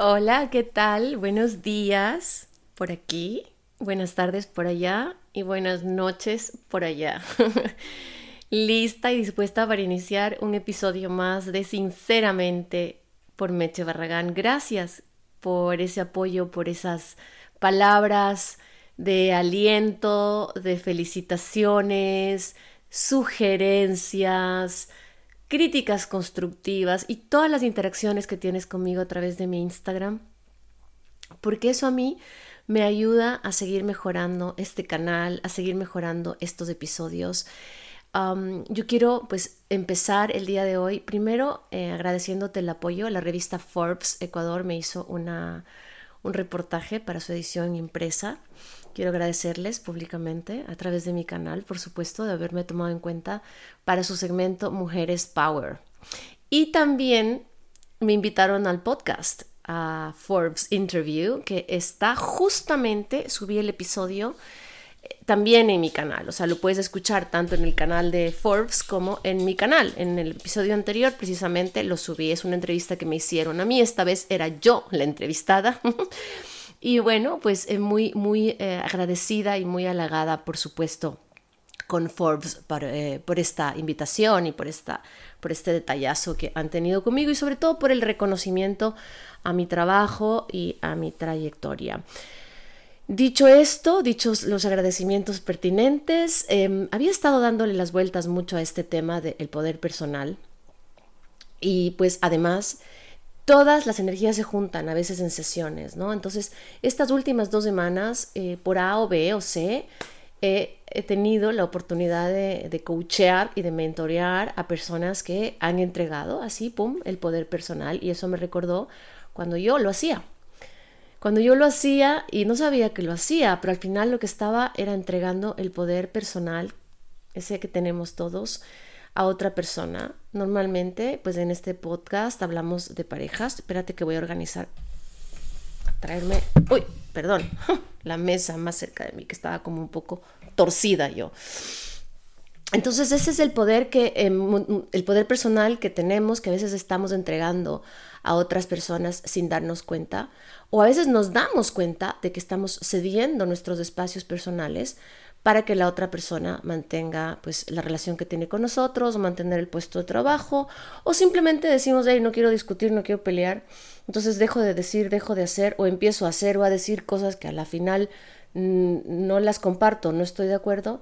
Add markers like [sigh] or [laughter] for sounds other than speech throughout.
Hola, ¿qué tal? Buenos días por aquí, buenas tardes por allá y buenas noches por allá. [laughs] Lista y dispuesta para iniciar un episodio más de Sinceramente por Meche Barragán. Gracias por ese apoyo, por esas palabras de aliento, de felicitaciones, sugerencias, críticas constructivas y todas las interacciones que tienes conmigo a través de mi Instagram, porque eso a mí me ayuda a seguir mejorando este canal, a seguir mejorando estos episodios. yo quiero pues empezar el día de hoy primero eh, agradeciéndote el apoyo. La revista Forbes Ecuador me hizo una, un reportaje para su edición impresa Quiero agradecerles públicamente a través de mi canal, por supuesto, de haberme tomado en cuenta para su segmento Mujeres Power. Y también me invitaron al podcast, a Forbes Interview, que está justamente, subí el episodio eh, también en mi canal, o sea, lo puedes escuchar tanto en el canal de Forbes como en mi canal. En el episodio anterior precisamente lo subí, es una entrevista que me hicieron a mí, esta vez era yo la entrevistada. [laughs] Y bueno, pues eh, muy, muy eh, agradecida y muy halagada, por supuesto, con Forbes eh, por, esta invitación y por, esta, por este detallazo que han tenido conmigo y sobre todo por el reconocimiento a mi trabajo y a mi trayectoria. Dicho esto, dichos los agradecimientos pertinentes, em, había estado dándole las vueltas mucho a este tema del poder personal y pues además todas las energías se juntan a veces en sesiones, ¿no? Entonces, estas últimas dos semanas, eh, por A o B o C, he tenido la oportunidad de, de, coachear y de mentorear a personas que han entregado así, pum, el poder personal. Y eso me recordó cuando yo lo hacía. Cuando yo lo hacía y no sabía que lo hacía, pero al final lo que estaba era entregando el poder personal, ese que tenemos todos, a otra persona. Normalmente, pues en este podcast hablamos de parejas. Espérate que voy a organizar. traerme. Uy, perdón. [laughs] La mesa más cerca de mí, que estaba como un poco torcida yo. Entonces ese es el poder que em, el poder personal que tenemos que a veces estamos entregando a otras personas sin darnos cuenta o a veces nos damos cuenta de que estamos cediendo nuestros espacios personales para que la otra persona mantenga pues la relación que tiene con nosotros mantener el puesto de trabajo o simplemente decimos, hey, no quiero discutir, no quiero pelear, entonces dejo de decir, dejo de hacer o empiezo a hacer o a decir cosas que a la final mm, no las comparto, no estoy de acuerdo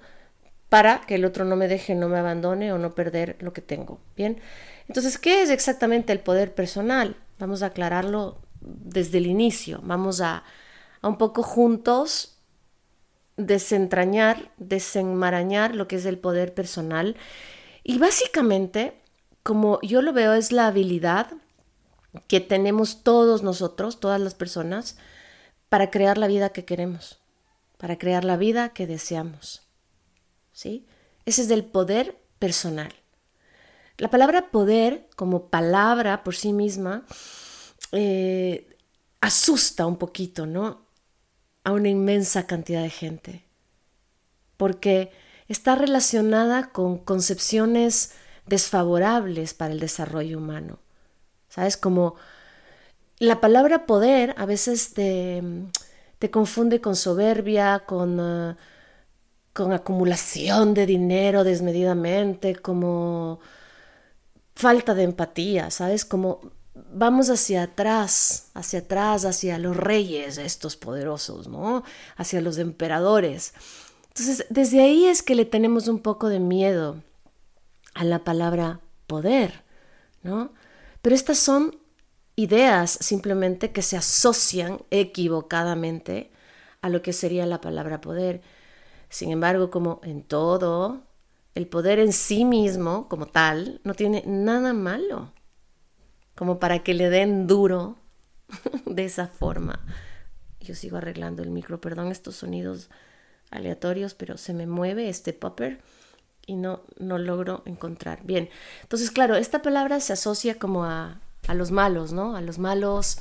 para que el otro no me deje, no me abandone o no perder lo que tengo. Bien, entonces, ¿qué es exactamente el poder personal? Vamos a aclararlo desde el inicio, vamos a, a un poco juntos desentrañar, desenmarañar lo que es el poder personal. Y básicamente, como yo lo veo, es la habilidad que tenemos todos nosotros, todas las personas, para crear la vida que queremos, para crear la vida que deseamos. ¿Sí? Ese es el poder personal. La palabra poder, como palabra por sí misma, eh, asusta un poquito, ¿no? A una inmensa cantidad de gente, porque está relacionada con concepciones desfavorables para el desarrollo humano. ¿Sabes? Como la palabra poder a veces te, te confunde con soberbia, con, uh, con acumulación de dinero desmedidamente, como falta de empatía, ¿sabes? Como vamos hacia atrás, hacia atrás, hacia los reyes estos poderosos, ¿no? Hacia los emperadores. Entonces, desde ahí es que le tenemos un poco de miedo a la palabra poder, ¿no? Pero estas son ideas simplemente que se asocian equivocadamente a lo que sería la palabra poder. Sin embargo, como en todo, el poder en sí mismo, como tal, no tiene nada malo. Como para que le den duro [laughs] de esa forma. Yo sigo arreglando el micro, perdón estos sonidos aleatorios, pero se me mueve este popper y no, no logro encontrar. Bien, entonces claro, esta palabra se asocia como a, a los malos, ¿no? A los malos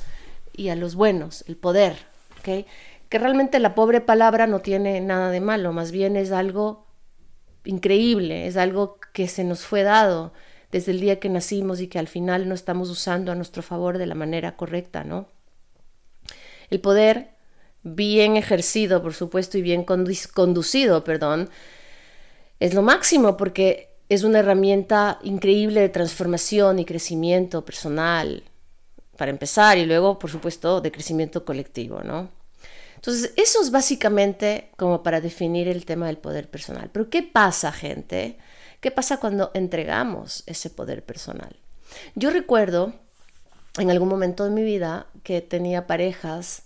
y a los buenos, el poder, ¿ok? Que realmente la pobre palabra no tiene nada de malo, más bien es algo increíble, es algo que se nos fue dado desde el día que nacimos y que al final no estamos usando a nuestro favor de la manera correcta, ¿no? El poder, bien ejercido, por supuesto, y bien conducido, perdón, es lo máximo porque es una herramienta increíble de transformación y crecimiento personal, para empezar, y luego, por supuesto, de crecimiento colectivo, ¿no? Entonces, eso es básicamente como para definir el tema del poder personal. Pero ¿qué pasa, gente? ¿Qué pasa cuando entregamos ese poder personal? Yo recuerdo en algún momento de mi vida que tenía parejas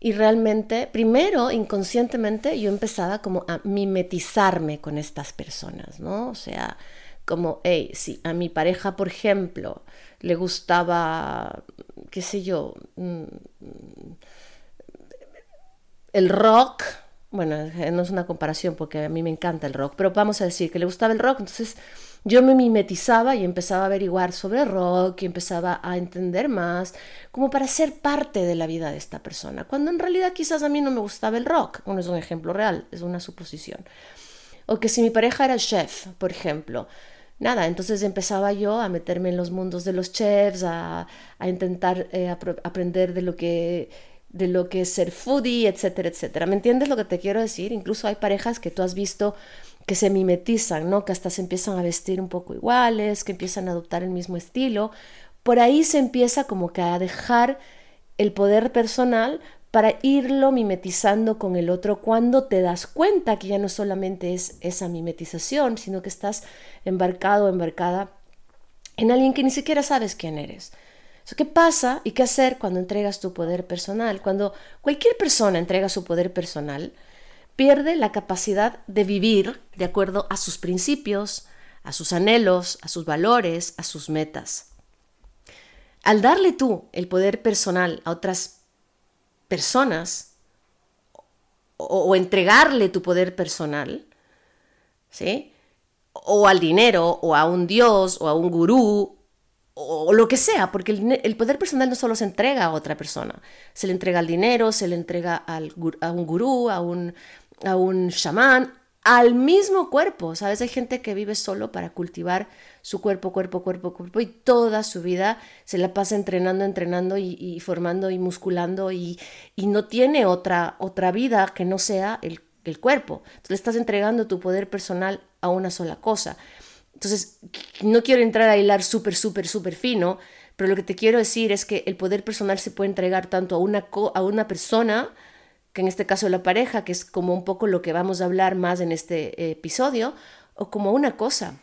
y realmente, primero, inconscientemente, yo empezaba como a mimetizarme con estas personas, ¿no? O sea, como, hey, si a mi pareja, por ejemplo, le gustaba, qué sé yo, mm, el rock, bueno, no es una comparación porque a mí me encanta el rock, pero vamos a decir que le gustaba el rock, entonces yo me mimetizaba y empezaba a averiguar sobre rock y empezaba a entender más, como para ser parte de la vida de esta persona, cuando en realidad quizás a mí no me gustaba el rock, no es un ejemplo real, es una suposición. O que si mi pareja era chef, por ejemplo, nada, entonces empezaba yo a meterme en los mundos de los chefs, a, intentar eh, aprender de lo que de lo que es ser foodie, etcétera, etcétera. ¿Me entiendes lo que te quiero decir? Incluso hay parejas que tú has visto que se mimetizan, ¿no? Que hasta se empiezan a vestir un poco iguales, que empiezan a adoptar el mismo estilo. Por ahí se empieza como que a dejar el poder personal para irlo mimetizando con el otro cuando te das cuenta que ya no solamente es esa mimetización, sino que estás embarcado o embarcada en alguien que ni siquiera sabes quién eres. ¿Qué pasa y qué hacer cuando entregas tu poder personal? Cuando cualquier persona entrega su poder personal, pierde la capacidad de vivir de acuerdo a sus principios, a sus anhelos, a sus valores, a sus metas. Al darle tú el poder personal a otras personas o, entregarle tu poder personal, ¿sí? O al dinero, o a un dios, o a un gurú, o lo que sea, porque el, poder personal no solo se entrega a otra persona, se le entrega al dinero, se le entrega a un gurú, a un, a un chamán, al mismo cuerpo, ¿sabes? Hay gente que vive solo para cultivar su cuerpo, cuerpo, cuerpo, cuerpo, y toda su vida se la pasa entrenando, entrenando y, formando y musculando y, y, no tiene otra, otra vida que no sea el, el cuerpo. Entonces le estás entregando tu poder personal a una sola cosa. Entonces, no quiero entrar a hilar súper, súper, súper fino, pero lo que te quiero decir es que el poder personal se puede entregar tanto a una, a una persona, que en este caso la pareja, que es como un poco lo que vamos a hablar más en este episodio, o como a una cosa.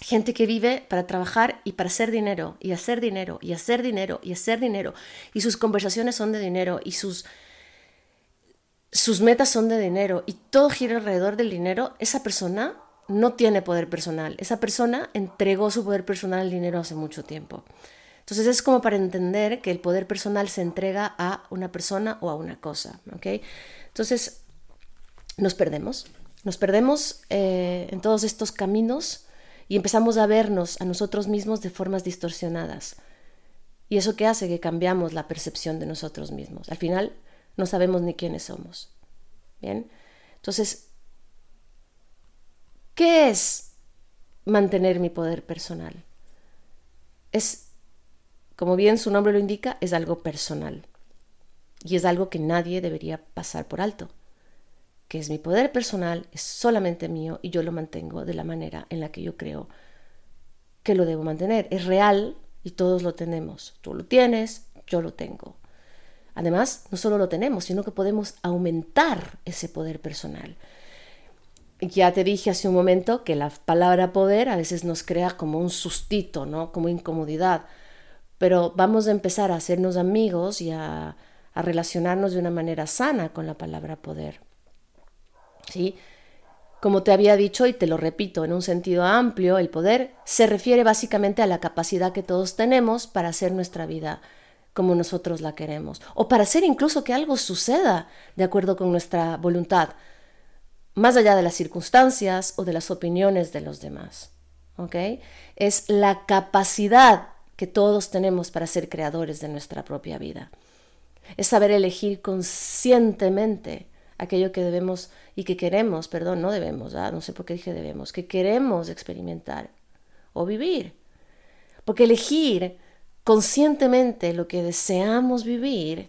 Gente que vive para trabajar y para hacer dinero, y hacer dinero, y hacer dinero, y hacer dinero, y sus conversaciones son de dinero, y sus, sus metas son de dinero, y todo gira alrededor del dinero, esa persona no tiene poder personal. Esa persona entregó su poder personal al dinero hace mucho tiempo. Entonces es como para entender que el poder personal se entrega a una persona o a una cosa. Entonces nos perdemos. Nos perdemos eh, en todos estos caminos y empezamos a vernos a nosotros mismos de formas distorsionadas. ¿Y eso qué hace? Que cambiamos la percepción de nosotros mismos. Al final no sabemos ni quiénes somos. Bien. Entonces, ¿Qué es mantener mi poder personal? Es, como bien su nombre lo indica, es algo personal. Y es algo que nadie debería pasar por alto. Que es mi poder personal, es solamente mío y yo lo mantengo de la manera en la que yo creo que lo debo mantener. Es real y todos lo tenemos. Tú lo tienes, yo lo tengo. Además, no solo lo tenemos, sino que podemos aumentar ese poder personal. Ya te dije hace un momento que la palabra poder a veces nos crea como un sustito, ¿no? Como incomodidad. Pero vamos a empezar a hacernos amigos y a, relacionarnos de una manera sana con la palabra poder. ¿Sí? Como te había dicho y te lo repito, en un sentido amplio, el poder se refiere básicamente a la capacidad que todos tenemos para hacer nuestra vida como nosotros la queremos, o para hacer incluso que algo suceda de acuerdo con nuestra voluntad, más allá de las circunstancias o de las opiniones de los demás. ¿ok? Es la capacidad que todos tenemos para ser creadores de nuestra propia vida. Es saber elegir conscientemente aquello que debemos y que queremos, perdón, no debemos, ¿ah? no sé por qué dije debemos, que queremos experimentar o vivir. Porque elegir conscientemente lo que deseamos vivir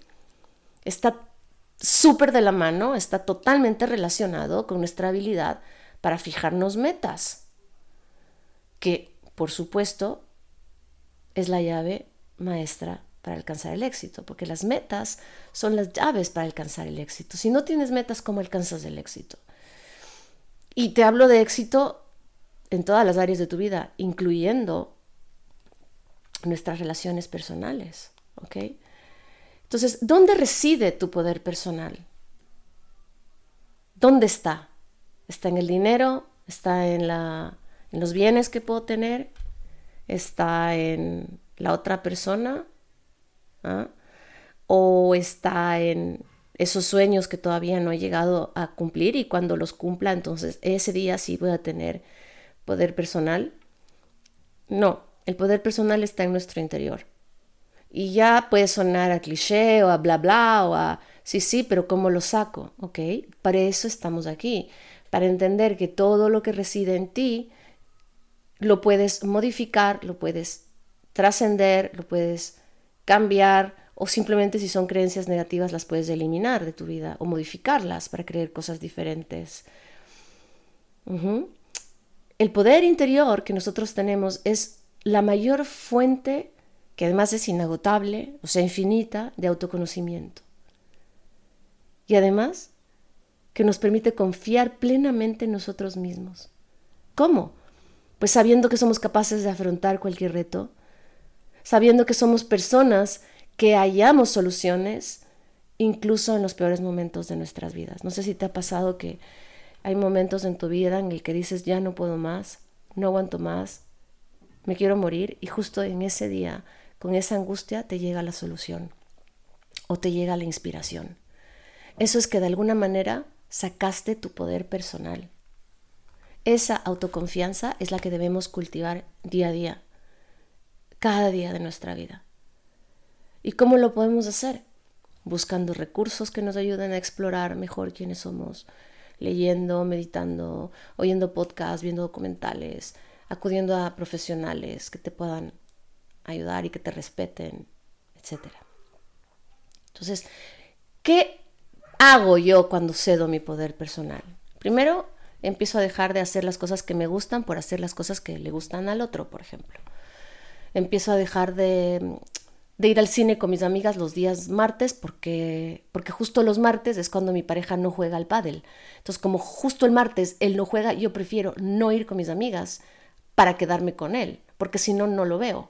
está súper de la mano, está totalmente relacionado con nuestra habilidad para fijarnos metas, que por supuesto es la llave maestra para alcanzar el éxito, porque las metas son las llaves para alcanzar el éxito. Si no tienes metas, ¿cómo alcanzas el éxito? Y te hablo de éxito en todas las áreas de tu vida, incluyendo nuestras relaciones personales, ¿ok? Entonces, ¿dónde reside tu poder personal? ¿Dónde está? ¿Está en el dinero? ¿Está en, los bienes que puedo tener? ¿Está en la otra persona? ¿Ah? ¿O está en esos sueños que todavía no he llegado a cumplir y cuando los cumpla, entonces ese día sí voy a tener poder personal? No, el poder personal está en nuestro interior. Y ya puede sonar a cliché o a bla bla o a sí, sí, pero ¿cómo lo saco? ¿Ok? Para eso estamos aquí, para entender que todo lo que reside en ti lo puedes modificar, lo puedes trascender, lo puedes cambiar o simplemente si son creencias negativas las puedes eliminar de tu vida o modificarlas para creer cosas diferentes. El poder interior que nosotros tenemos es la mayor fuente, que además es inagotable, o sea, infinita, de autoconocimiento. Y además, que nos permite confiar plenamente en nosotros mismos. ¿Cómo? Pues sabiendo que somos capaces de afrontar cualquier reto, sabiendo que somos personas que hallamos soluciones, incluso en los peores momentos de nuestras vidas. No sé si te ha pasado que hay momentos en tu vida en el que dices, ya no puedo más, no aguanto más, me quiero morir y justo en ese día, con esa angustia, te llega la solución o te llega la inspiración. Eso es que de alguna manera sacaste tu poder personal. Esa autoconfianza es la que debemos cultivar día a día, cada día de nuestra vida. ¿Y cómo lo podemos hacer? Buscando recursos que nos ayuden a explorar mejor quiénes somos, leyendo, meditando, oyendo podcasts, viendo documentales, acudiendo a profesionales que te puedan ayudar y que te respeten, etc. Entonces, ¿qué hago yo cuando cedo mi poder personal? Primero, empiezo a dejar de hacer las cosas que me gustan por hacer las cosas que le gustan al otro, por ejemplo. Empiezo a dejar de, ir al cine con mis amigas los días martes porque, porque justo los martes es cuando mi pareja no juega al pádel. Entonces, como justo el martes él no juega, yo prefiero no ir con mis amigas para quedarme con él, porque si no, no lo veo.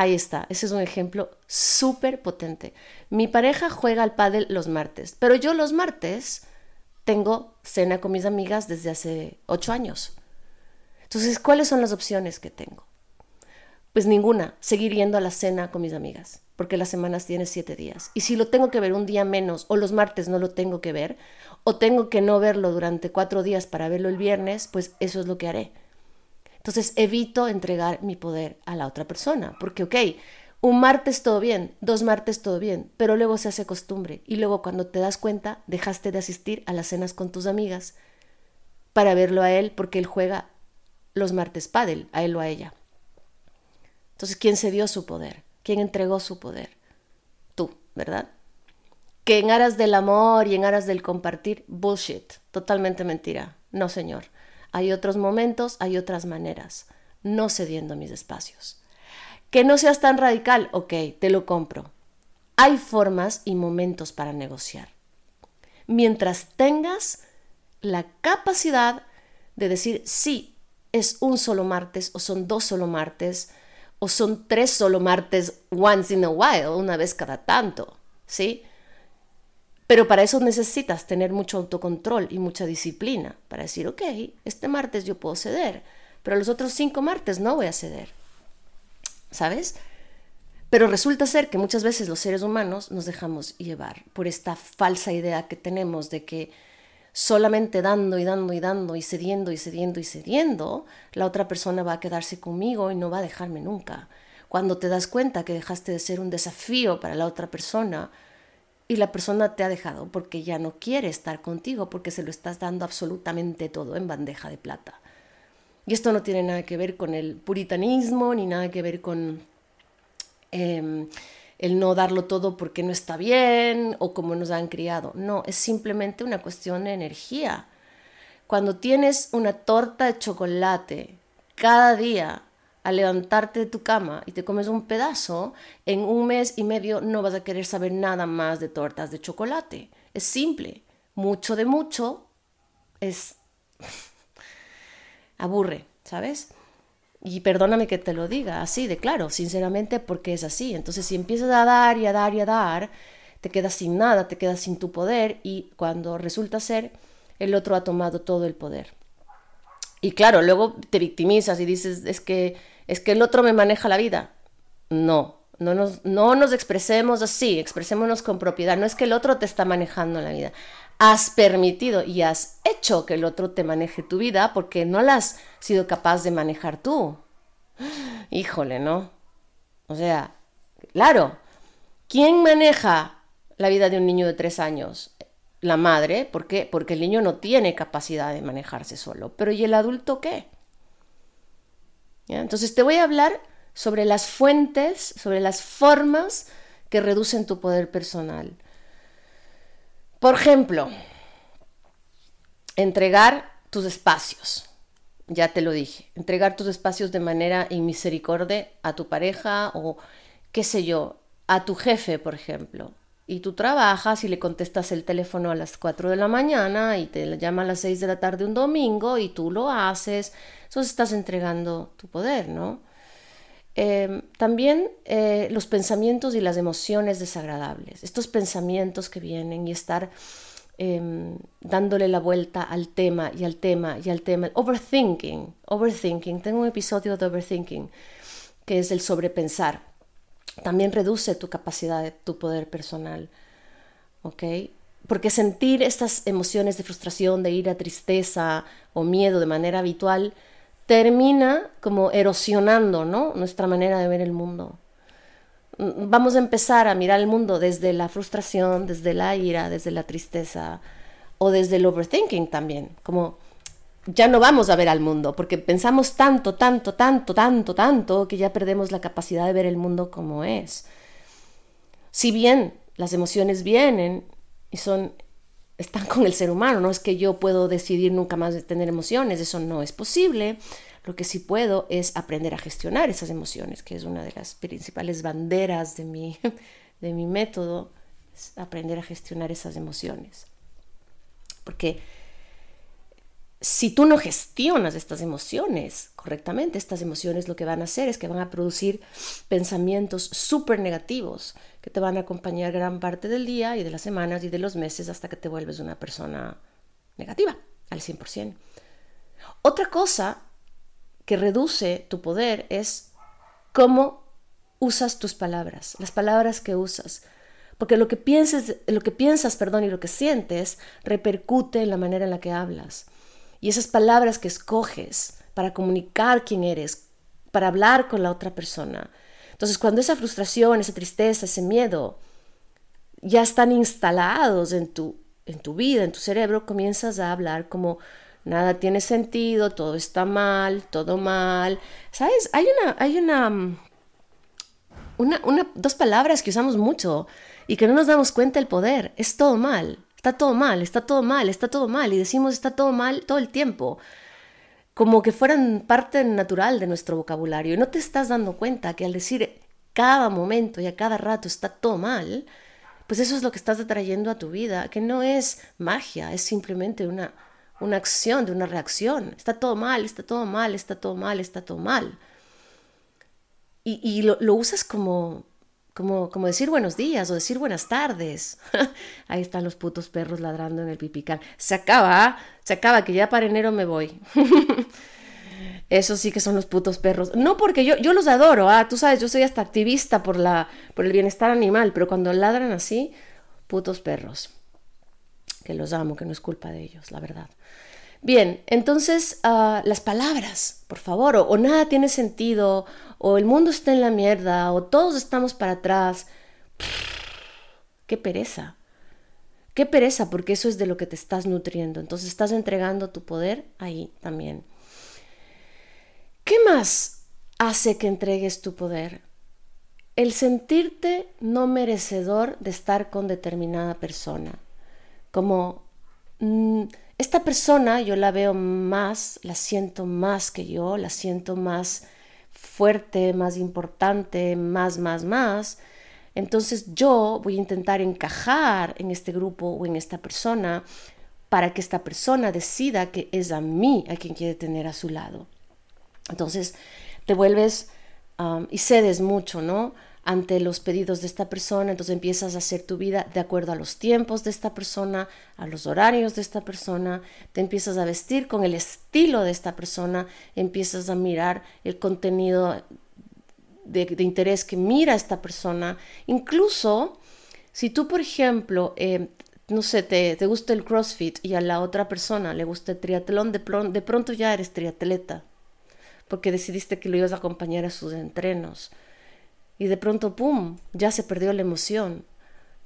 Ahí está, ese es un ejemplo súper potente. Mi pareja juega al pádel los martes, pero yo los martes tengo cena con mis amigas desde hace ocho años. Entonces, ¿cuáles son las opciones que tengo? Pues ninguna, seguir yendo a la cena con mis amigas, porque las semanas tienen siete días. Y si lo tengo que ver un día menos o los martes no lo tengo que ver, o tengo que no verlo durante cuatro días para verlo el viernes, pues eso es lo que haré. Entonces evito entregar mi poder a la otra persona, porque, ok, un martes todo bien, dos martes todo bien, pero luego se hace costumbre y luego cuando te das cuenta dejaste de asistir a las cenas con tus amigas para verlo a él porque él juega los martes pádel, a él o a ella. Entonces, ¿quién se dio su poder? ¿Quién entregó su poder? Tú, ¿verdad? Que en aras del amor y en aras del compartir, bullshit, totalmente mentira. No, señor. Hay otros momentos, hay otras maneras, no cediendo mis espacios. Que no seas tan radical, ok, te lo compro. Hay formas y momentos para negociar. Mientras tengas la capacidad de decir, sí, es un solo martes o son dos solo martes o son tres solo martes once in a while, una vez cada tanto, ¿sí? Pero para eso necesitas tener mucho autocontrol y mucha disciplina para decir, ok, este martes yo puedo ceder, pero los otros cinco martes no voy a ceder. ¿Sabes? Pero resulta ser que muchas veces los seres humanos nos dejamos llevar por esta falsa idea que tenemos de que solamente dando y dando y dando y cediendo y cediendo y cediendo, la otra persona va a quedarse conmigo y no va a dejarme nunca. Cuando te das cuenta que dejaste de ser un desafío para la otra persona y la persona te ha dejado porque ya no quiere estar contigo porque se lo estás dando absolutamente todo en bandeja de plata. Y esto no tiene nada que ver con el puritanismo ni nada que ver con Em, el no darlo todo porque no está bien o como nos han criado. No, es simplemente una cuestión de energía. Cuando tienes una torta de chocolate cada día al levantarte de tu cama y te comes un pedazo, en un mes y medio no vas a querer saber nada más de tortas de chocolate. Es simple. Mucho de mucho es... [laughs] aburre, ¿sabes? Y perdóname que te lo diga así de claro, sinceramente, porque es así. Entonces, si empiezas a dar y a dar y a dar, te quedas sin nada, te quedas sin tu poder y cuando resulta ser, el otro ha tomado todo el poder. Y claro, luego te victimizas y dices, es que, es que el otro me maneja la vida. No, no nos, no nos expresemos así, expresémonos con propiedad. No es que el otro te está manejando la vida has permitido y has hecho que el otro te maneje tu vida porque no la has sido capaz de manejar tú. Híjole, ¿no? O sea, claro, ¿quién maneja la vida de un niño de tres años? La madre, ¿por qué? Porque el niño no tiene capacidad de manejarse solo. Pero ¿y el adulto qué? Entonces te voy a hablar sobre las fuentes, sobre las formas que reducen tu poder personal. Por ejemplo, entregar tus espacios. Ya te lo dije, entregar tus espacios de manera inmisericordia a tu pareja o, qué sé yo, a tu jefe, por ejemplo. Y tú trabajas y le contestas el teléfono a las 4 de la mañana y te llama a las 6 de la tarde un domingo y tú lo haces. Entonces estás entregando tu poder, ¿no? Em, también eh, los pensamientos y las emociones desagradables, estos pensamientos que vienen y estar em, dándole la vuelta al tema y al tema y al tema. Overthinking, overthinking. Tengo un episodio de overthinking que es el sobrepensar. También reduce tu capacidad, de, tu poder personal. ¿Ok? Porque sentir estas emociones de frustración, de ira, tristeza o miedo de manera habitual termina como erosionando ¿no? nuestra manera de ver el mundo. Mm, vamos a empezar a mirar el mundo desde la frustración, desde la ira, desde la tristeza o desde el overthinking también, como ya no vamos a ver al mundo, porque pensamos tanto, tanto, tanto, tanto, tanto, que ya perdemos la capacidad de ver el mundo como es. Si bien las emociones vienen y son están con el ser humano, no es que yo puedo decidir nunca más tener emociones, eso no es posible. Lo que sí puedo es aprender a gestionar esas emociones, que es una de las principales banderas de mi, [laughs] de mi método, aprender a gestionar esas emociones. Porque si tú no gestionas estas emociones correctamente, estas emociones lo que van a hacer es que van a producir pensamientos súper negativos que te van a acompañar gran parte del día y de las semanas y de los meses hasta que te vuelves una persona negativa al 100%. Otra cosa que reduce tu poder es cómo usas tus palabras, las palabras que usas. Porque lo que piensas, lo que piensas, perdón, y lo que sientes repercute en la manera en la que hablas. Y esas palabras que escoges para comunicar quién eres, para hablar con la otra persona. Entonces, cuando esa frustración, esa tristeza, ese miedo ya están instalados en tu, en tu vida, en tu cerebro, comienzas a hablar como nada tiene sentido, todo está mal, todo mal. ¿Sabes? Hay una, hay una, una, una, dos palabras que usamos mucho y que no nos damos cuenta del poder. Es todo mal. Está todo mal, está todo mal, está todo mal. Y decimos está todo mal todo el tiempo. Como que fueran parte natural de nuestro vocabulario. Y no te estás dando cuenta que al decir cada momento y a cada rato está todo mal, pues eso es lo que estás atrayendo a tu vida, que no es magia, es simplemente una, una acción, de una reacción. Está todo mal, está todo mal, está todo mal, está todo mal. Y, y lo, lo, usas como, como, como decir buenos días o decir buenas tardes. [laughs] Ahí están los putos perros ladrando en el pipical. Se acaba, ¿ah? se acaba, que ya para enero me voy. [laughs] Eso sí que son los putos perros. No porque yo, yo los adoro, ah, tú sabes, yo soy hasta activista por, la, por el bienestar animal, pero cuando ladran así, putos perros. Que los amo, que no es culpa de ellos, la verdad. Bien, entonces ah, las palabras, por favor, o, nada tiene sentido, o el mundo está en la mierda, o todos estamos para atrás. qué pereza. Qué pereza, porque eso es de lo que te estás nutriendo. Entonces estás entregando tu poder ahí también. ¿Qué más hace que entregues tu poder? El sentirte no merecedor de estar con determinada persona. Como mm, esta persona yo la veo más, la siento más que yo, la siento más fuerte, más importante, más, más, más. Entonces yo voy a intentar encajar en este grupo o en esta persona para que esta persona decida que es a mí a quien quiere tener a su lado. Entonces te vuelves y cedes mucho, ¿no? Ante los pedidos de esta persona, entonces empiezas a hacer tu vida de acuerdo a los tiempos de esta persona, a los horarios de esta persona, te empiezas a vestir con el estilo de esta persona, empiezas a mirar el contenido de, interés que mira esta persona, incluso si tú, por ejemplo, eh, no sé, te, te, gusta el CrossFit y a la otra persona le gusta el triatlón, de, de pronto ya eres triatleta, porque decidiste que lo ibas a acompañar a sus entrenos y de pronto, ¡pum!, ya se perdió la emoción.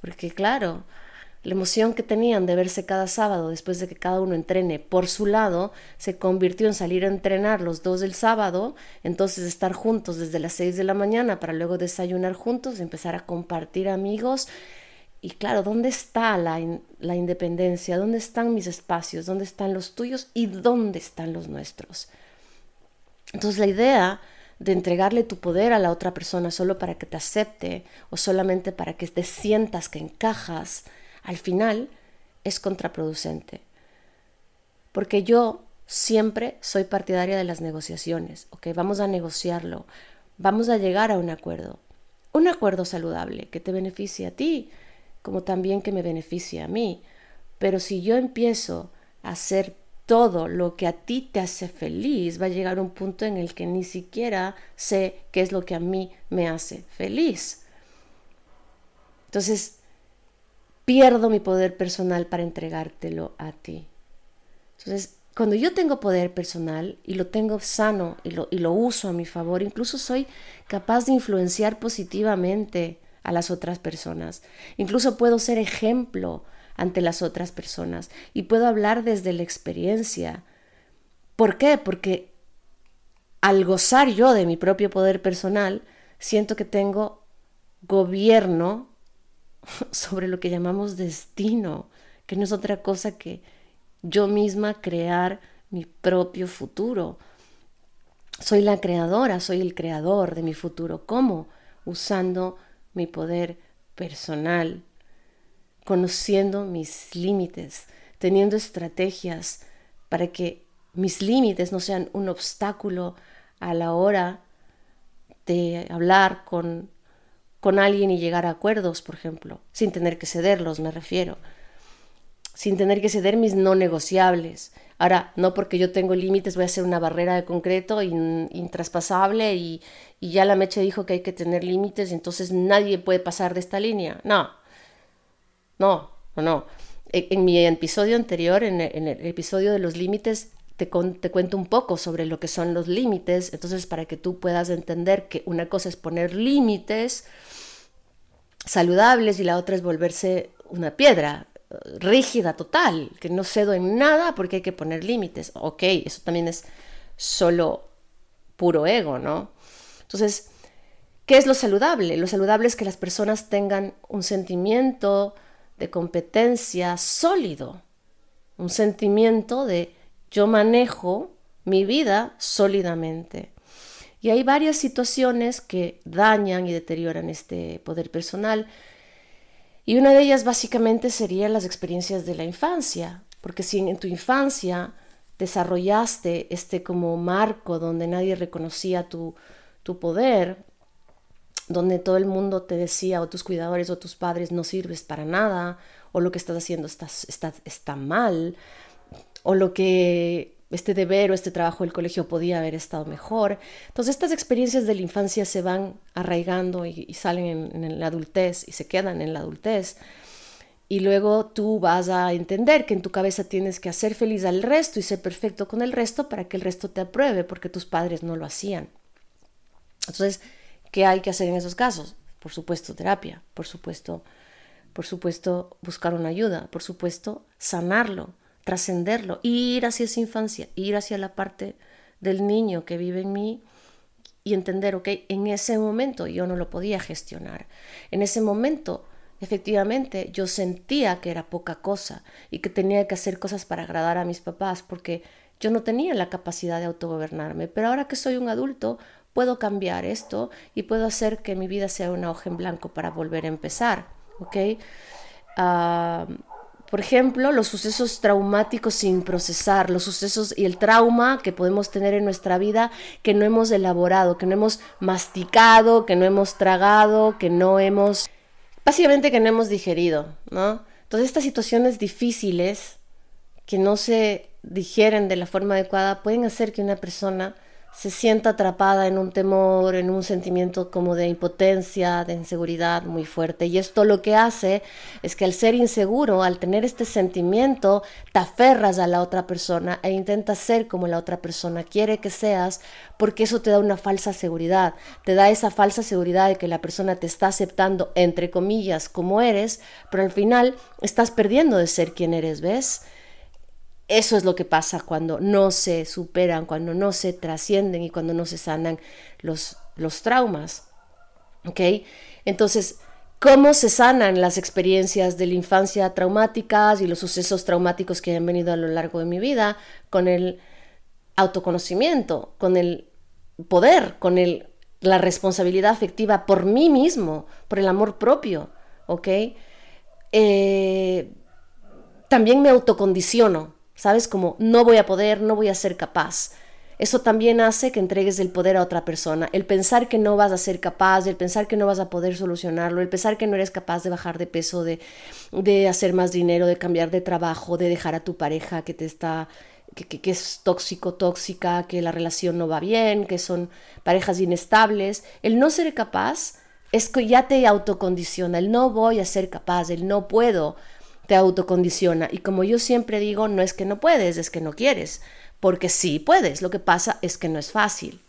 Porque claro, la emoción que tenían de verse cada sábado después de que cada uno entrene por su lado se convirtió en salir a entrenar los dos del sábado, entonces estar juntos desde las seis de la mañana para luego desayunar juntos, empezar a compartir amigos. Y claro, ¿dónde está la, la independencia? ¿Dónde están mis espacios? ¿Dónde están los tuyos? ¿Y dónde están los nuestros? Entonces la idea de entregarle tu poder a la otra persona solo para que te acepte o solamente para que te sientas que encajas, al final es contraproducente. Porque yo siempre soy partidaria de las negociaciones, ¿ok? Vamos a negociarlo, vamos a llegar a un acuerdo, un acuerdo saludable que te beneficie a ti, como también que me beneficie a mí. Pero si yo empiezo a hacer todo lo que a ti te hace feliz, va a llegar un punto en el que ni siquiera sé qué es lo que a mí me hace feliz. Entonces, pierdo mi poder personal para entregártelo a ti. Entonces, cuando yo tengo poder personal y lo tengo sano y lo, y lo uso a mi favor, incluso soy capaz de influenciar positivamente a las otras personas. Incluso puedo ser ejemplo ante las otras personas y puedo hablar desde la experiencia. ¿Por qué? Porque al gozar yo de mi propio poder personal, siento que tengo gobierno [laughs] sobre lo que llamamos destino, que no es otra cosa que yo misma crear mi propio futuro. Soy la creadora, soy el creador de mi futuro. ¿Cómo? Usando mi poder personal, conociendo mis límites, teniendo estrategias para que mis límites no sean un obstáculo a la hora de hablar con, con alguien y llegar a acuerdos, por ejemplo, sin tener que cederlos, me refiero, sin tener que ceder mis no negociables. Ahora, no porque yo tengo límites voy a hacer una barrera de concreto intraspasable y, y ya la mecha dijo que hay que tener límites, entonces nadie puede pasar de esta línea. No, no, no, no. En, mi episodio anterior, en el, episodio de los límites, te, te, cuento un poco sobre lo que son los límites, entonces para que tú puedas entender que una cosa es poner límites saludables y la otra es volverse una piedra eh, rígida total, que no cedo en nada porque hay que poner límites. Ok, eso también es solo puro ego, ¿no? Entonces, ¿qué es lo saludable? Lo saludable es que las personas tengan un sentimiento de competencia sólido, un sentimiento de yo manejo mi vida sólidamente. Y hay varias situaciones que dañan y deterioran este poder personal. Y una de ellas básicamente serían las experiencias de la infancia, porque si en tu infancia desarrollaste este como marco donde nadie reconocía tu, tu poder, donde todo el mundo te decía, o tus cuidadores o tus padres, no sirves para nada, o lo que estás haciendo está, está, está mal, o lo que este deber o este trabajo del colegio podía haber estado mejor. Entonces estas experiencias de la infancia se van arraigando y, salen en, en, la adultez y se quedan en la adultez. Y luego tú vas a entender que en tu cabeza tienes que hacer feliz al resto y ser perfecto con el resto para que el resto te apruebe, porque tus padres no lo hacían. Entonces, ¿qué hay que hacer en esos casos? Por supuesto, terapia, por supuesto, por supuesto, buscar una ayuda, por supuesto, sanarlo, trascenderlo, ir hacia esa infancia, ir hacia la parte del niño que vive en mí y entender, ok, en ese momento yo no lo podía gestionar. En ese momento, efectivamente, yo sentía que era poca cosa y que tenía que hacer cosas para agradar a mis papás porque yo no tenía la capacidad de autogobernarme. Pero ahora que soy un adulto, puedo cambiar esto y puedo hacer que mi vida sea una hoja en blanco para volver a empezar, ¿ok? Uh, por ejemplo, los sucesos traumáticos sin procesar, los sucesos y el trauma que podemos tener en nuestra vida que no hemos elaborado, que no hemos masticado, que no hemos tragado, que no hemos, básicamente que no hemos digerido, ¿no? Entonces estas situaciones difíciles que no se digieren de la forma adecuada pueden hacer que una persona se sienta atrapada en un temor, en un sentimiento como de impotencia, de inseguridad muy fuerte. Y esto lo que hace es que al ser inseguro, al tener este sentimiento, te aferras a la otra persona e intentas ser como la otra persona quiere que seas, porque eso te da una falsa seguridad. Te da esa falsa seguridad de que la persona te está aceptando, entre comillas, como eres, pero al final estás perdiendo de ser quien eres, ¿ves? Eso es lo que pasa cuando no se superan, cuando no se trascienden y cuando no se sanan los, los traumas. ¿Ok? Entonces, ¿cómo se sanan las experiencias de la infancia traumáticas y los sucesos traumáticos que han venido a lo largo de mi vida? Con el autoconocimiento, con el poder, con el, la responsabilidad afectiva por mí mismo, por el amor propio. ¿Ok? Eh, también me autocondiciono ¿sabes? Como no voy a poder, no voy a ser capaz. Eso también hace que entregues el poder a otra persona. El pensar que no vas a ser capaz, el pensar que no vas a poder solucionarlo, el pensar que no eres capaz de bajar de peso, de, de hacer más dinero, de cambiar de trabajo, de dejar a tu pareja que te está que, que, es tóxico, tóxica, que la relación no va bien, que son parejas inestables. El no ser capaz es que ya te autocondiciona, el no voy a ser capaz, el no puedo, te autocondiciona. Y como yo siempre digo, no es que no puedes, es que no quieres, porque sí puedes, lo que pasa es que no es fácil.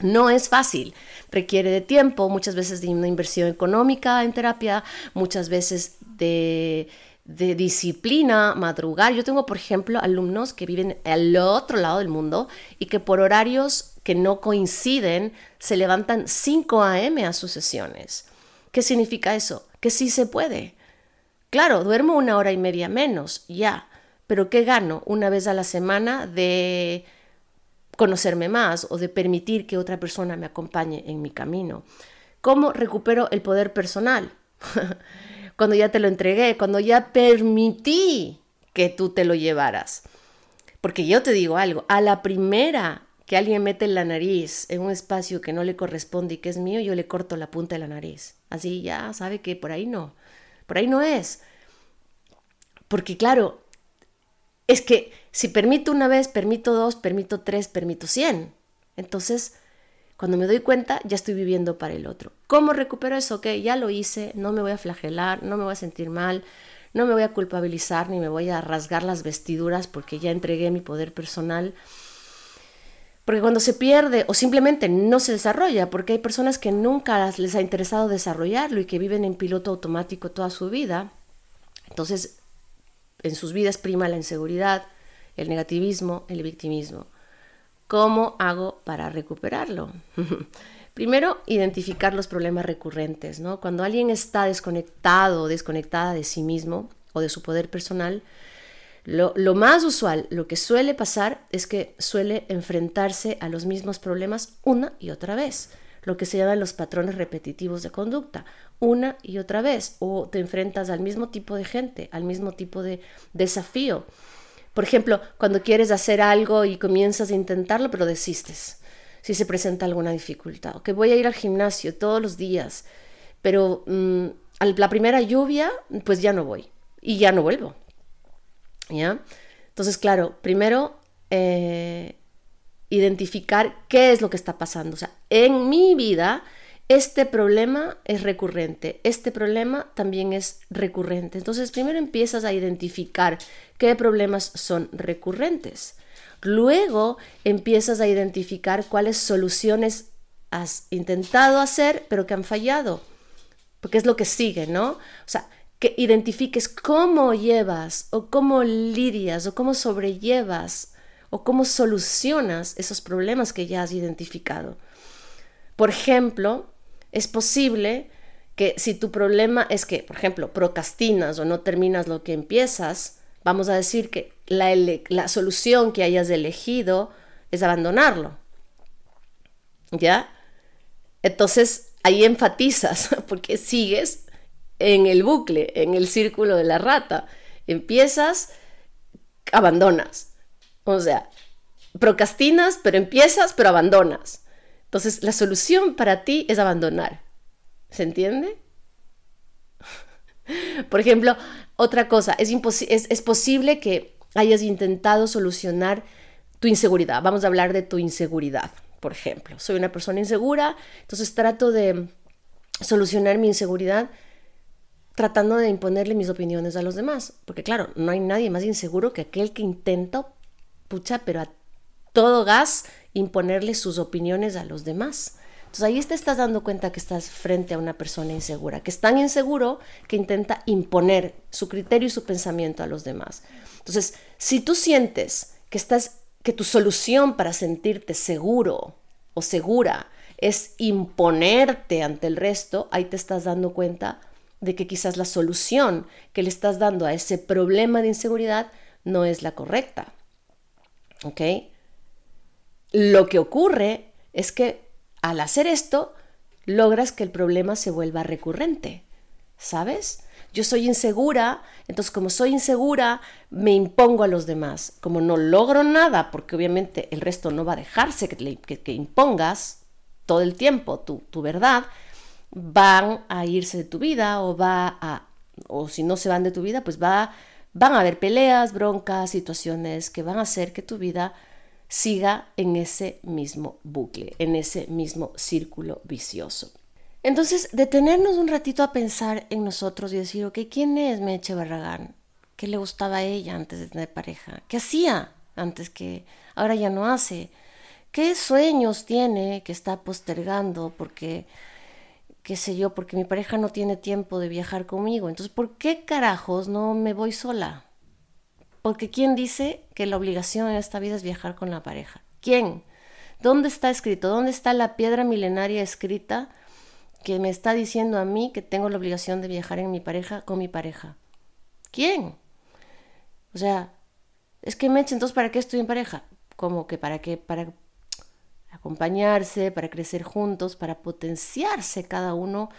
No es fácil, requiere de tiempo, muchas veces de una inversión económica en terapia, muchas veces de, de disciplina, madrugar. Yo tengo, por ejemplo, alumnos que viven al otro lado del mundo y que por horarios que no coinciden se levantan 5 a.m. a sus sesiones. ¿Qué significa eso? Que sí se puede Claro, duermo una hora y media menos, ya, pero ¿qué gano una vez a la semana de conocerme más o de permitir que otra persona me acompañe en mi camino? ¿Cómo recupero el poder personal? [laughs] cuando ya te lo entregué, cuando ya permití que tú te lo llevaras. Porque yo te digo algo, a la primera que alguien mete la nariz en un espacio que no le corresponde y que es mío, yo le corto la punta de la nariz. Así ya sabe que por ahí no. Por ahí no es. Porque claro, es que si permito una vez, permito dos, permito tres, permito cien. Entonces, cuando me doy cuenta, ya estoy viviendo para el otro. ¿Cómo recupero eso? Ok, ya lo hice, no me voy a flagelar, no me voy a sentir mal, no me voy a culpabilizar ni me voy a rasgar las vestiduras porque ya entregué mi poder personal. Porque cuando se pierde o simplemente no se desarrolla, porque hay personas que nunca les ha interesado desarrollarlo y que viven en piloto automático toda su vida, entonces en sus vidas prima la inseguridad, el negativismo, el victimismo. ¿Cómo hago para recuperarlo? [laughs] Primero, identificar los problemas recurrentes. ¿no? Cuando alguien está desconectado o desconectada de sí mismo o de su poder personal, lo, más usual, lo que suele pasar es que suele enfrentarse a los mismos problemas una y otra vez, lo que se llaman los patrones repetitivos de conducta, una y otra vez, o te enfrentas al mismo tipo de gente, al mismo tipo de desafío. Por ejemplo, cuando quieres hacer algo y comienzas a intentarlo, pero desistes. si se presenta alguna dificultad. Que voy a ir al gimnasio todos los días, pero mm, a la primera lluvia, pues ya no voy y ya no vuelvo. Entonces, claro, primero eh, identificar qué es lo que está pasando. O sea, en mi vida este problema es recurrente, este problema también es recurrente. Entonces, primero empiezas a identificar qué problemas son recurrentes. Luego empiezas a identificar cuáles soluciones has intentado hacer, pero que han fallado. Porque es lo que sigue, ¿no? O sea, que identifiques cómo llevas o cómo lidias o cómo sobrellevas o cómo solucionas esos problemas que ya has identificado. Por ejemplo, es posible que si tu problema es que, por ejemplo, procrastinas o no terminas lo que empiezas, vamos a decir que la, la solución que hayas elegido es abandonarlo. ¿Ya? Entonces ahí enfatizas [laughs] porque sigues en el bucle, en el círculo de la rata. Empiezas, abandonas. O sea, procrastinas, pero empiezas, pero abandonas. Entonces, la solución para ti es abandonar. ¿Se entiende? [laughs] Por ejemplo, otra cosa, es, es, posible que hayas intentado solucionar tu inseguridad. Vamos a hablar de tu inseguridad, por ejemplo. Soy una persona insegura, entonces trato de solucionar mi inseguridad tratando de imponerle mis opiniones a los demás. Porque claro, no hay nadie más inseguro que aquel que intenta, pucha, pero a todo gas imponerle sus opiniones a los demás. Entonces ahí te estás dando cuenta que estás frente a una persona insegura, que es tan inseguro que intenta imponer su criterio y su pensamiento a los demás. Entonces, si tú sientes que estás que tu solución para sentirte seguro o segura es imponerte ante el resto, ahí te estás dando cuenta de que quizás la solución que le estás dando a ese problema de inseguridad no es la correcta. ¿Ok? Lo que ocurre es que al hacer esto, logras que el problema se vuelva recurrente, ¿sabes? Yo soy insegura, entonces como soy insegura, me impongo a los demás. Como no logro nada, porque obviamente el resto no va a dejarse que, impongas todo el tiempo tu, tu verdad, van a irse de tu vida o va a, o si no se van de tu vida, pues va, van a haber peleas, broncas, situaciones que van a hacer que tu vida siga en ese mismo bucle, en ese mismo círculo vicioso. Entonces, detenernos un ratito a pensar en nosotros y decir, ok, ¿quién es Meche Barragán? ¿Qué le gustaba a ella antes de tener pareja? ¿Qué hacía antes que ahora ya no hace? ¿Qué sueños tiene que está postergando porque, qué sé yo, porque mi pareja no tiene tiempo de viajar conmigo? Entonces, ¿por qué carajos no me voy sola? Porque ¿quién dice que la obligación en esta vida es viajar con la pareja? ¿Quién? ¿Dónde está escrito? ¿Dónde está la piedra milenaria escrita que me está diciendo a mí que tengo la obligación de viajar en mi pareja con mi pareja? ¿Quién? O sea, es que me echen entonces ¿para qué estoy en pareja? Como que para qué, para acompañarse, para crecer juntos, para potenciarse cada uno,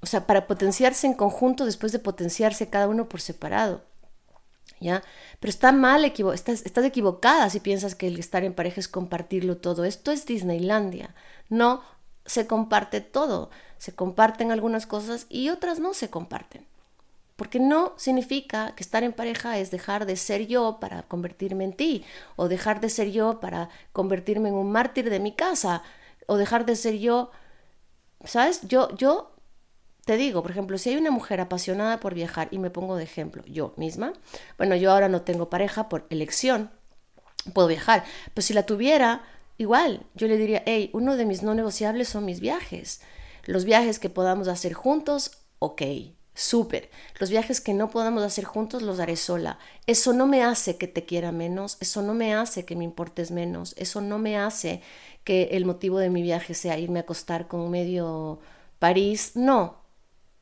o sea, para potenciarse en conjunto después de potenciarse cada uno por separado. ¿ya? Pero está mal, estás, estás equivocada si piensas que el estar en pareja es compartirlo todo. Esto es Disneylandia. No se comparte todo. Se comparten algunas cosas y otras no se comparten. Porque no significa que estar en pareja es dejar de ser yo para convertirme en ti, o dejar de ser yo para convertirme en un mártir de mi casa, o dejar de ser yo, ¿sabes? Yo, yo te digo, por ejemplo, si hay una mujer apasionada por viajar, y me pongo de ejemplo, yo misma, bueno, yo ahora no tengo pareja por elección, puedo viajar, pero si la tuviera, igual, yo le diría, hey, uno de mis no negociables son mis viajes. Los viajes que podamos hacer juntos, ok, súper. Los viajes que no podamos hacer juntos los haré sola. Eso no me hace que te quiera menos, eso no me hace que me importes menos, eso no me hace que el motivo de mi viaje sea irme a acostar con medio París. No,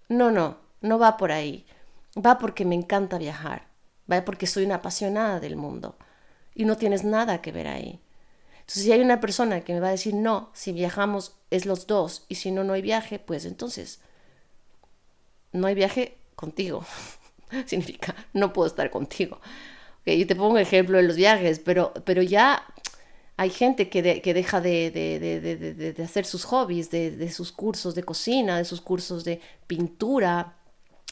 no, no, no va por ahí. Va porque me encanta viajar. Va porque soy una apasionada del mundo. Y no tienes nada que ver ahí. Entonces, si hay una persona que me va a decir no, si viajamos es los dos y si no, no hay viaje, pues entonces no hay viaje contigo. [laughs] Significa no puedo estar contigo. Okay, te pongo un ejemplo de los viajes, pero, pero ya Hay gente que, deja de, hacer sus hobbies, de, sus cursos de cocina, de sus cursos de pintura.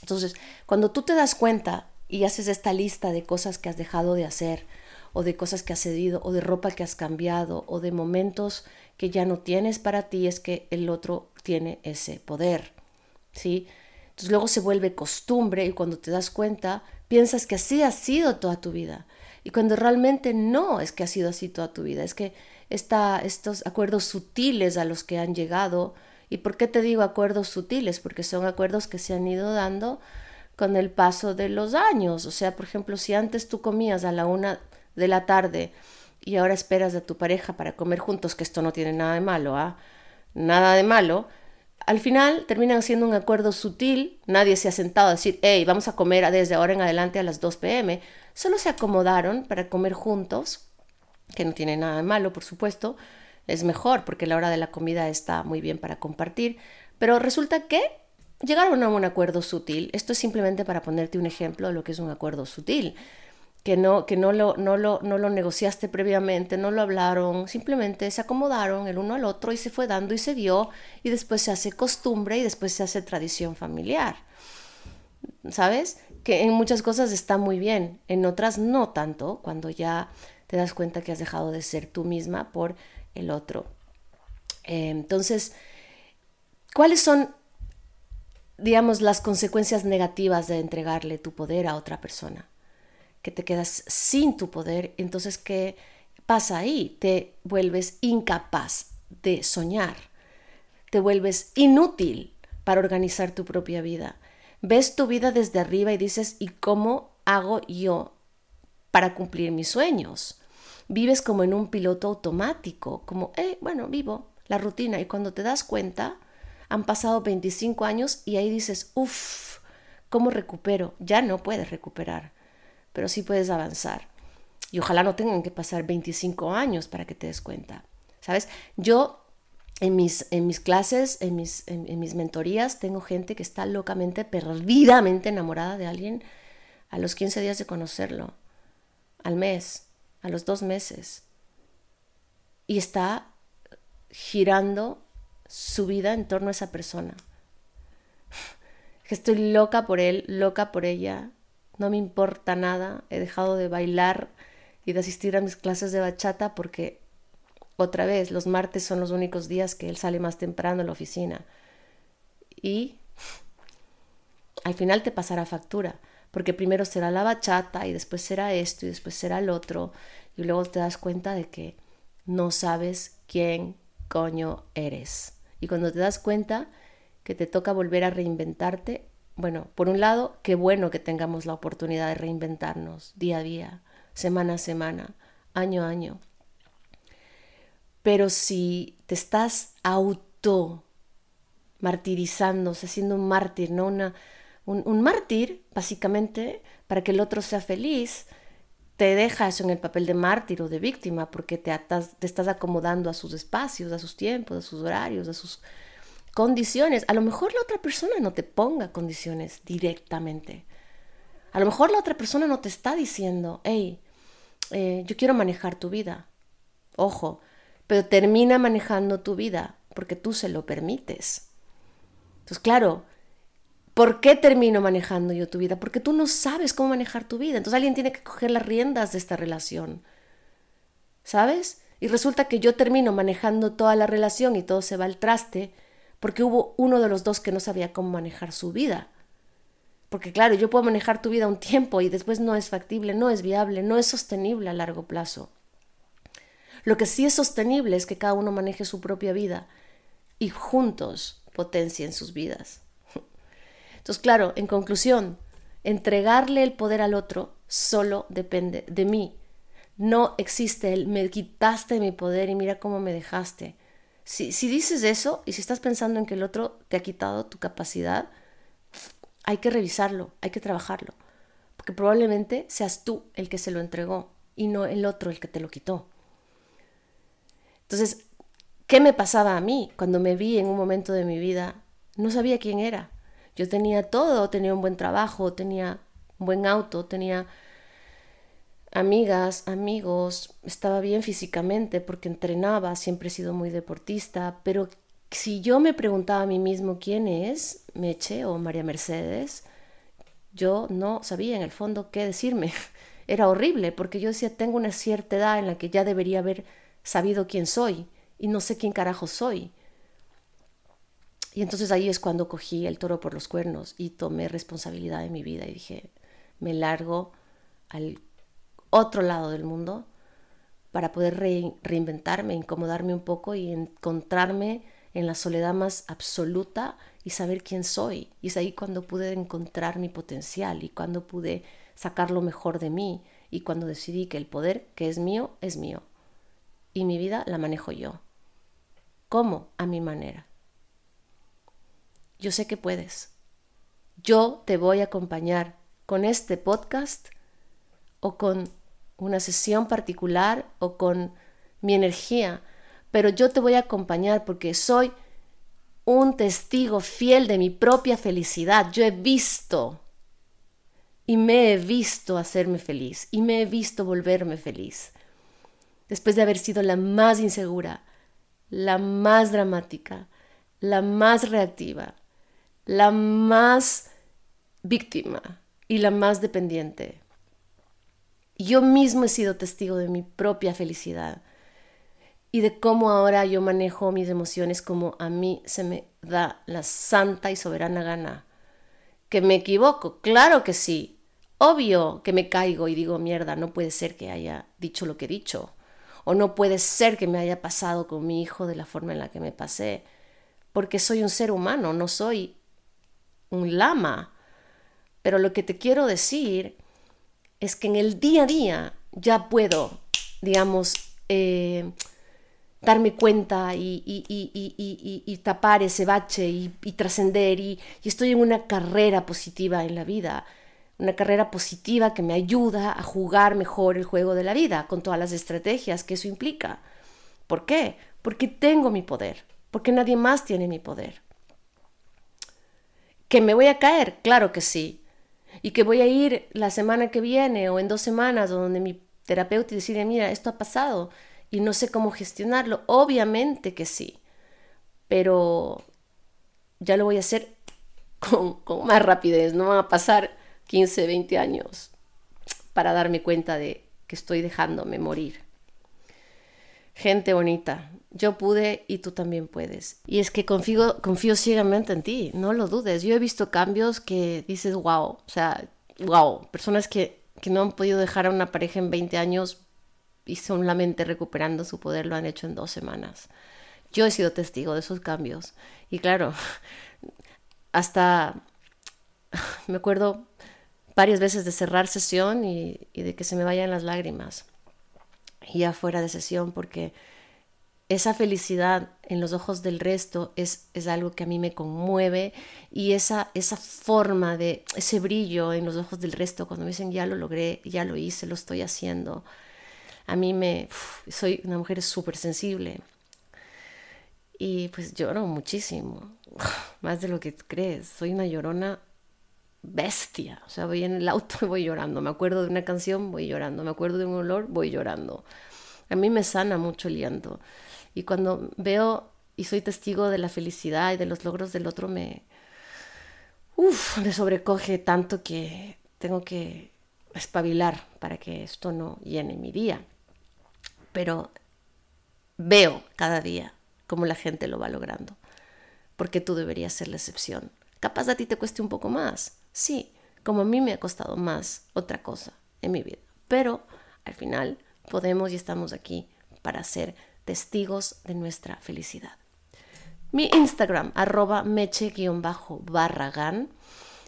Entonces, cuando tú te das cuenta y haces esta lista de cosas que has dejado de hacer, o de cosas que has cedido, o de ropa que has cambiado, o de momentos que ya no tienes para ti, es que el otro tiene ese poder. ¿Sí? Entonces luego se vuelve costumbre y cuando te das cuenta, piensas que así ha sido toda tu vida. Y cuando realmente no es que ha sido así toda tu vida, es que está estos acuerdos sutiles a los que han llegado. ¿Y por qué te digo acuerdos sutiles? Porque son acuerdos que se han ido dando con el paso de los años. O sea, por ejemplo, si antes tú comías a la una de la tarde y ahora esperas a tu pareja para comer juntos, que esto no tiene nada de malo, ¿ah? Nada de malo, al final terminan siendo un acuerdo sutil, nadie se ha sentado a decir, hey, vamos a comer desde ahora en adelante a las 2 pm, solo se acomodaron para comer juntos, que no tiene nada de malo, por supuesto, es mejor porque la hora de la comida está muy bien para compartir, pero resulta que llegaron a un acuerdo sutil, esto es simplemente para ponerte un ejemplo de lo que es un acuerdo sutil que no, que no lo, no, lo, no lo negociaste previamente, no lo hablaron, simplemente se acomodaron el uno al otro y se fue dando y se dio y después se hace costumbre y después se hace tradición familiar. ¿Sabes? Que en muchas cosas está muy bien, en otras no tanto, cuando ya te das cuenta que has dejado de ser tú misma por el otro. Eh, entonces, ¿cuáles son, digamos, las consecuencias negativas de entregarle tu poder a otra persona? Que te quedas sin tu poder, entonces ¿qué pasa ahí? Te vuelves incapaz de soñar, te vuelves inútil para organizar tu propia vida. Ves tu vida desde arriba y dices, ¿y cómo hago yo para cumplir mis sueños? Vives como en un piloto automático, como, eh, bueno, vivo la rutina y cuando te das cuenta, han pasado 25 años y ahí dices, uff, ¿cómo recupero? Ya no puedes recuperar pero sí puedes avanzar. Y ojalá no tengan que pasar 25 años para que te des cuenta. ¿Sabes? Yo en mis, en mis clases, en mis, en, mis mentorías, tengo gente que está locamente, perdidamente enamorada de alguien a los 15 días de conocerlo, al mes, a los dos meses. Y está girando su vida en torno a esa persona. [laughs] Estoy loca por él, loca por ella, no me importa nada, he dejado de bailar y de asistir a mis clases de bachata porque otra vez los martes son los únicos días que él sale más temprano a la oficina. Y al final te pasará factura, porque primero será la bachata y después será esto y después será el otro y luego te das cuenta de que no sabes quién coño eres. Y cuando te das cuenta que te toca volver a reinventarte, bueno, por un lado, qué bueno que tengamos la oportunidad de reinventarnos día a día, semana a semana, año a año. Pero si te estás auto martirizando, haciendo un mártir, ¿no? Una, un, mártir, básicamente, para que el otro sea feliz, te dejas en el papel de mártir o de víctima porque te, te estás acomodando a sus espacios, a sus tiempos, a sus horarios, a sus condiciones. A lo mejor la otra persona no te ponga condiciones directamente. A lo mejor la otra persona no te está diciendo, hey, eh, yo quiero manejar tu vida. Ojo, pero termina manejando tu vida porque tú se lo permites. Entonces, claro, ¿por qué termino manejando yo tu vida? Porque tú no sabes cómo manejar tu vida. Entonces alguien tiene que coger las riendas de esta relación. ¿Sabes? Y resulta que yo termino manejando toda la relación y todo se va al traste porque hubo uno de los dos que no sabía cómo manejar su vida. Porque claro, yo puedo manejar tu vida un tiempo y después no es factible, no es viable, no es sostenible a largo plazo. Lo que sí es sostenible es que cada uno maneje su propia vida y juntos potencien sus vidas. [laughs] Entonces, claro, en conclusión, entregarle el poder al otro solo depende de mí. No existe el me quitaste mi poder y mira cómo me dejaste. Si, dices eso y si estás pensando en que el otro te ha quitado tu capacidad, hay que revisarlo, hay que trabajarlo, porque probablemente seas tú el que se lo entregó y no el otro el que te lo quitó. Entonces, ¿qué me pasaba a mí cuando me vi en un momento de mi vida? No sabía quién era. Yo tenía todo, tenía un buen trabajo, tenía un buen auto, tenía amigas, amigos, estaba bien físicamente porque entrenaba, siempre he sido muy deportista, pero si yo me preguntaba a mí mismo quién es Meche o María Mercedes, yo no sabía en el fondo qué decirme. [laughs] Era horrible porque yo decía, tengo una cierta edad en la que ya debería haber sabido quién soy y no sé quién carajo soy. Y entonces ahí es cuando cogí el toro por los cuernos y tomé responsabilidad de mi vida y dije, me largo al otro lado del mundo para poder reinventarme, incomodarme un poco y encontrarme en la soledad más absoluta y saber quién soy. Y es ahí cuando pude encontrar mi potencial y cuando pude sacar lo mejor de mí y cuando decidí que el poder que es mío es mío y mi vida la manejo yo. ¿Cómo? A mi manera. Yo sé que puedes. Yo te voy a acompañar con este podcast o con una sesión particular o con mi energía, pero yo te voy a acompañar porque soy un testigo fiel de mi propia felicidad. Yo he visto y me he visto hacerme feliz y me he visto volverme feliz. Después de haber sido la más insegura, la más dramática, la más reactiva, la más víctima y la más dependiente. Yo mismo he sido testigo de mi propia felicidad y de cómo ahora yo manejo mis emociones como a mí se me da la santa y soberana gana. ¿Que me equivoco? Claro que sí. Obvio que me caigo y digo, mierda, no puede ser que haya dicho lo que he dicho. O no puede ser que me haya pasado con mi hijo de la forma en la que me pasé. Porque soy un ser humano, no soy un lama. Pero lo que te quiero decir es que en el día a día ya puedo, digamos, eh, darme cuenta y, y, tapar ese bache y, trascender y, estoy en una carrera positiva en la vida, una carrera positiva que me ayuda a jugar mejor el juego de la vida con todas las estrategias que eso implica. ¿Por qué? Porque tengo mi poder, porque nadie más tiene mi poder. ¿Que me voy a caer? Claro que sí. Y que voy a ir la semana que viene o en dos semanas donde mi terapeuta decide, mira, esto ha pasado y no sé cómo gestionarlo. Obviamente que sí, pero ya lo voy a hacer con, más rapidez, no van a pasar 15, 20 años para darme cuenta de que estoy dejándome morir. Gente bonita, yo pude y tú también puedes. Y es que confío, confío ciegamente en ti, no lo dudes. Yo he visto cambios que dices, wow, o sea, wow, personas que, que no han podido dejar a una pareja en 20 años y solamente recuperando su poder lo han hecho en dos semanas. Yo he sido testigo de esos cambios. Y claro, [laughs] hasta me acuerdo varias veces de cerrar sesión y, y de que se me vayan las lágrimas. Ya fuera de sesión porque esa felicidad en los ojos del resto es, es, algo que a mí me conmueve y esa, esa forma de ese brillo en los ojos del resto cuando me dicen ya lo logré, ya lo hice, lo estoy haciendo. A mí me... soy una mujer súper sensible y pues lloro muchísimo, [sighs] más de lo que crees. Soy una llorona bestia. O sea, voy en el auto y voy llorando. Me acuerdo de una canción, voy llorando. Me acuerdo de un olor, voy llorando. A mí me sana mucho el llanto. Y cuando veo y soy testigo de la felicidad y de los logros del otro, me, uf, me sobrecoge tanto que tengo que espabilar para que esto no llene mi día. Pero veo cada día cómo la gente lo va logrando, porque tú deberías ser la excepción. Capaz a ti te cueste un poco más, sí, como a mí me ha costado más otra cosa en mi vida, pero al final podemos y estamos aquí para ser testigos de nuestra felicidad. Mi Instagram, arroba meche-barragán.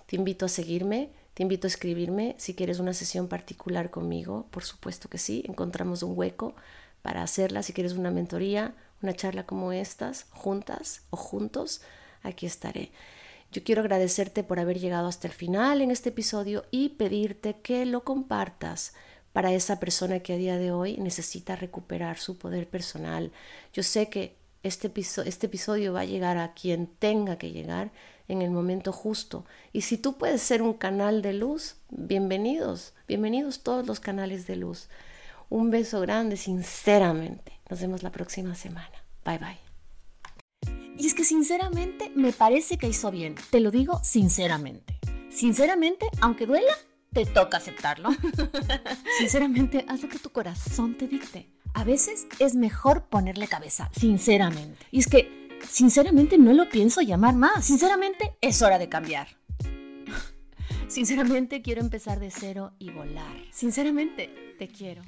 Te invito a seguirme, te invito a escribirme si quieres una sesión particular conmigo, por supuesto que sí, encontramos un hueco para hacerla. Si quieres una mentoría, una charla como estas, juntas o juntos, aquí estaré. Yo quiero agradecerte por haber llegado hasta el final en este episodio y pedirte que lo compartas para esa persona que a día de hoy necesita recuperar su poder personal. Yo sé que este, este episodio va a llegar a quien tenga que llegar en el momento justo. Y si tú puedes ser un canal de luz, bienvenidos, bienvenidos todos los canales de luz. Un beso grande, sinceramente. Nos vemos la próxima semana. Bye bye. Y es que sinceramente me parece que hizo bien. Te lo digo sinceramente. Sinceramente, aunque duela, te toca aceptarlo. [laughs] sinceramente, haz lo que tu corazón te dicte. A veces es mejor ponerle cabeza, sinceramente. Y es que, sinceramente, no lo pienso llamar más. Sinceramente, es hora de cambiar. [laughs] Sinceramente, quiero empezar de cero y volar. Sinceramente, te quiero.